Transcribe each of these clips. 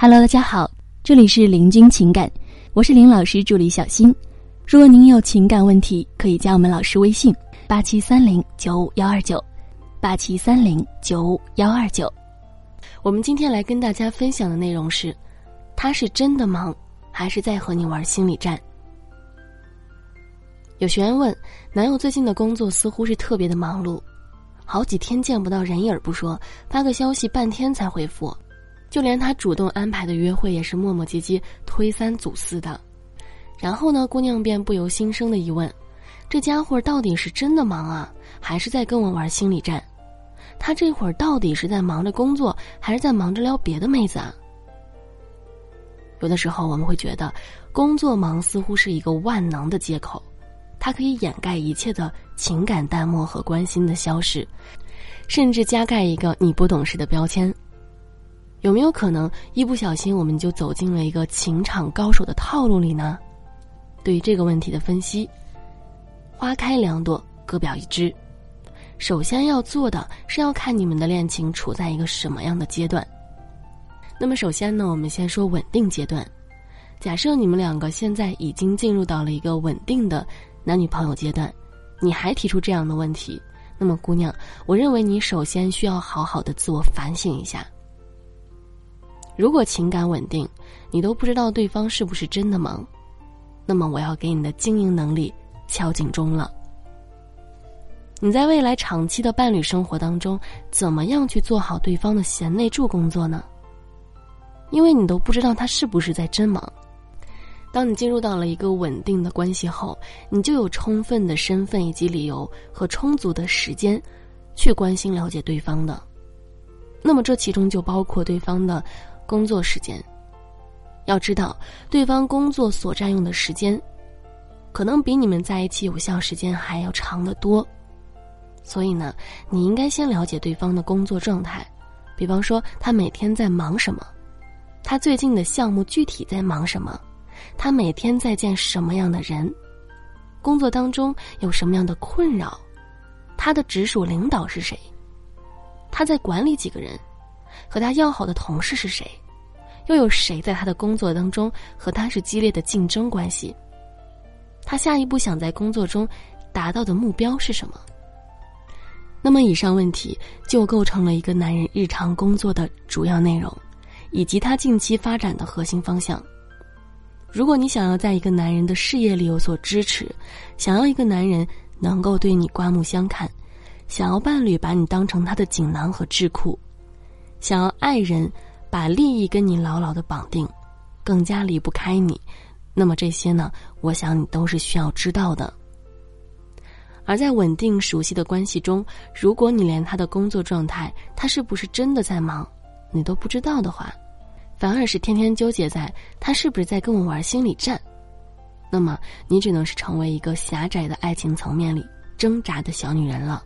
Hello，大家好，这里是林君情感，我是林老师助理小新。如果您有情感问题，可以加我们老师微信：八七三零九五幺二九，八七三零九五幺二九。我们今天来跟大家分享的内容是：他是真的忙，还是在和你玩心理战？有学员问，男友最近的工作似乎是特别的忙碌，好几天见不到人影不说，发个消息半天才回复，就连他主动安排的约会也是磨磨唧唧、推三阻四的。然后呢，姑娘便不由心生的疑问：这家伙到底是真的忙啊，还是在跟我玩心理战？他这会儿到底是在忙着工作，还是在忙着撩别的妹子啊？有的时候我们会觉得，工作忙似乎是一个万能的借口。它可以掩盖一切的情感淡漠和关心的消失，甚至加盖一个你不懂事的标签。有没有可能一不小心我们就走进了一个情场高手的套路里呢？对于这个问题的分析，花开两朵，各表一枝。首先要做的是要看你们的恋情处在一个什么样的阶段。那么首先呢，我们先说稳定阶段。假设你们两个现在已经进入到了一个稳定的。男女朋友阶段，你还提出这样的问题，那么姑娘，我认为你首先需要好好的自我反省一下。如果情感稳定，你都不知道对方是不是真的忙，那么我要给你的经营能力敲警钟了。你在未来长期的伴侣生活当中，怎么样去做好对方的贤内助工作呢？因为你都不知道他是不是在真忙。当你进入到了一个稳定的关系后，你就有充分的身份以及理由和充足的时间，去关心了解对方的。那么这其中就包括对方的工作时间。要知道，对方工作所占用的时间，可能比你们在一起有效时间还要长得多。所以呢，你应该先了解对方的工作状态，比方说他每天在忙什么，他最近的项目具体在忙什么。他每天在见什么样的人？工作当中有什么样的困扰？他的直属领导是谁？他在管理几个人？和他要好的同事是谁？又有谁在他的工作当中和他是激烈的竞争关系？他下一步想在工作中达到的目标是什么？那么以上问题就构成了一个男人日常工作的主要内容，以及他近期发展的核心方向。如果你想要在一个男人的事业里有所支持，想要一个男人能够对你刮目相看，想要伴侣把你当成他的锦囊和智库，想要爱人把利益跟你牢牢的绑定，更加离不开你，那么这些呢，我想你都是需要知道的。而在稳定熟悉的关系中，如果你连他的工作状态，他是不是真的在忙，你都不知道的话，反而是天天纠结在他是不是在跟我玩心理战，那么你只能是成为一个狭窄的爱情层面里挣扎的小女人了。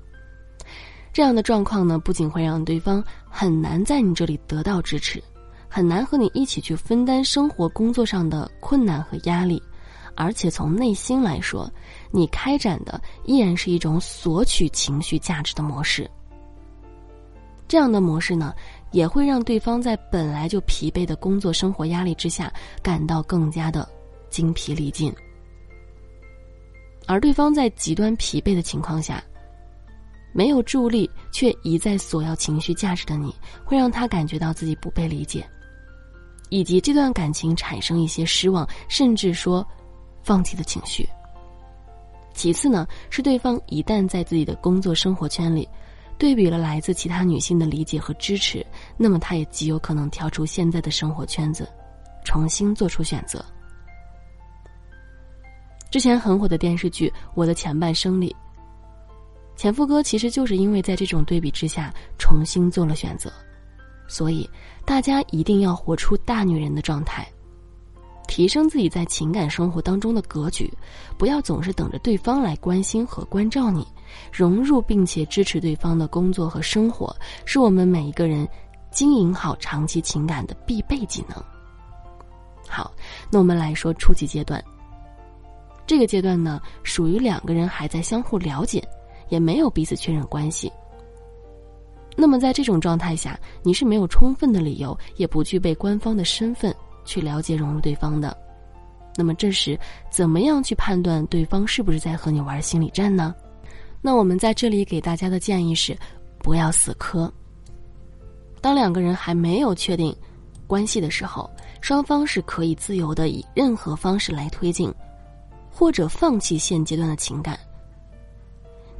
这样的状况呢，不仅会让对方很难在你这里得到支持，很难和你一起去分担生活工作上的困难和压力，而且从内心来说，你开展的依然是一种索取情绪价值的模式。这样的模式呢？也会让对方在本来就疲惫的工作生活压力之下，感到更加的精疲力尽。而对方在极端疲惫的情况下，没有助力却一再索要情绪价值的你，会让他感觉到自己不被理解，以及这段感情产生一些失望，甚至说放弃的情绪。其次呢，是对方一旦在自己的工作生活圈里。对比了来自其他女性的理解和支持，那么他也极有可能跳出现在的生活圈子，重新做出选择。之前很火的电视剧《我的前半生》里，前夫哥其实就是因为在这种对比之下重新做了选择，所以大家一定要活出大女人的状态。提升自己在情感生活当中的格局，不要总是等着对方来关心和关照你，融入并且支持对方的工作和生活，是我们每一个人经营好长期情感的必备技能。好，那我们来说初级阶段。这个阶段呢，属于两个人还在相互了解，也没有彼此确认关系。那么在这种状态下，你是没有充分的理由，也不具备官方的身份去了解融入对方的。那么这时，怎么样去判断对方是不是在和你玩心理战呢？那我们在这里给大家的建议是，不要死磕。当两个人还没有确定关系的时候，双方是可以自由的以任何方式来推进，或者放弃现阶段的情感。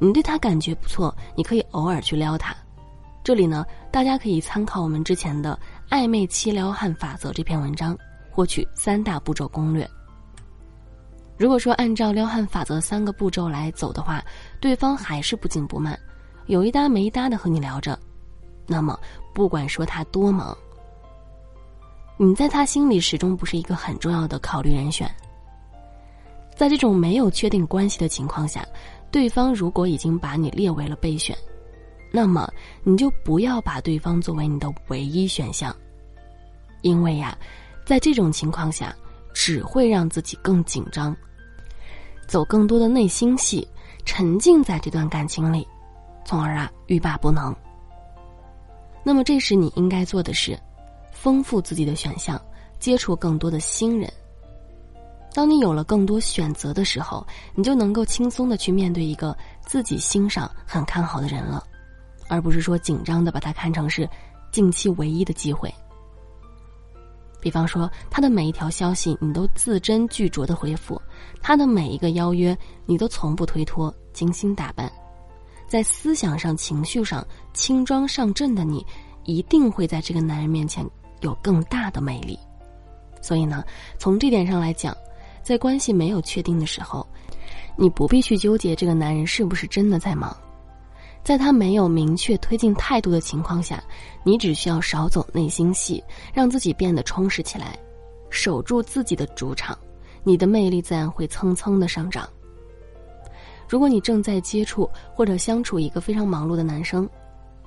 你对他感觉不错，你可以偶尔去撩他。这里呢，大家可以参考我们之前的《暧昧期撩汉法则》这篇文章，获取三大步骤攻略。如果说按照撩汉法则三个步骤来走的话，对方还是不紧不慢，有一搭没一搭的和你聊着，那么不管说他多忙，你在他心里始终不是一个很重要的考虑人选。在这种没有确定关系的情况下，对方如果已经把你列为了备选。那么你就不要把对方作为你的唯一选项，因为呀，在这种情况下只会让自己更紧张，走更多的内心戏，沉浸在这段感情里，从而啊欲罢不能。那么这时你应该做的是，丰富自己的选项，接触更多的新人。当你有了更多选择的时候，你就能够轻松的去面对一个自己欣赏、很看好的人了。而不是说紧张的把它看成是近期唯一的机会。比方说，他的每一条消息你都字斟句酌的回复，他的每一个邀约你都从不推脱，精心打扮，在思想上、情绪上轻装上阵的你，一定会在这个男人面前有更大的魅力。所以呢，从这点上来讲，在关系没有确定的时候，你不必去纠结这个男人是不是真的在忙。在他没有明确推进态度的情况下，你只需要少走内心戏，让自己变得充实起来，守住自己的主场，你的魅力自然会蹭蹭的上涨。如果你正在接触或者相处一个非常忙碌的男生，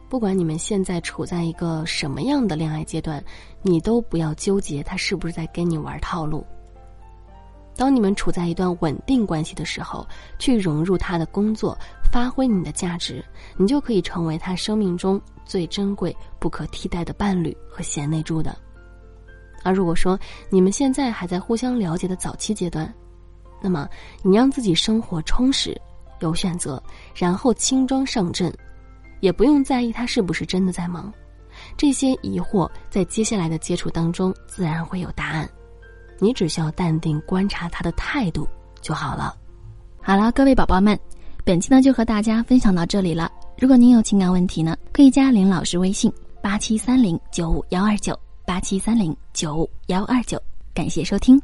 不管你们现在处在一个什么样的恋爱阶段，你都不要纠结他是不是在跟你玩套路。当你们处在一段稳定关系的时候，去融入他的工作，发挥你的价值，你就可以成为他生命中最珍贵、不可替代的伴侣和贤内助的。而如果说你们现在还在互相了解的早期阶段，那么你让自己生活充实、有选择，然后轻装上阵，也不用在意他是不是真的在忙，这些疑惑在接下来的接触当中自然会有答案。你只需要淡定观察他的态度就好了。好了，各位宝宝们，本期呢就和大家分享到这里了。如果您有情感问题呢，可以加林老师微信：八七三零九五幺二九八七三零九五幺二九。感谢收听。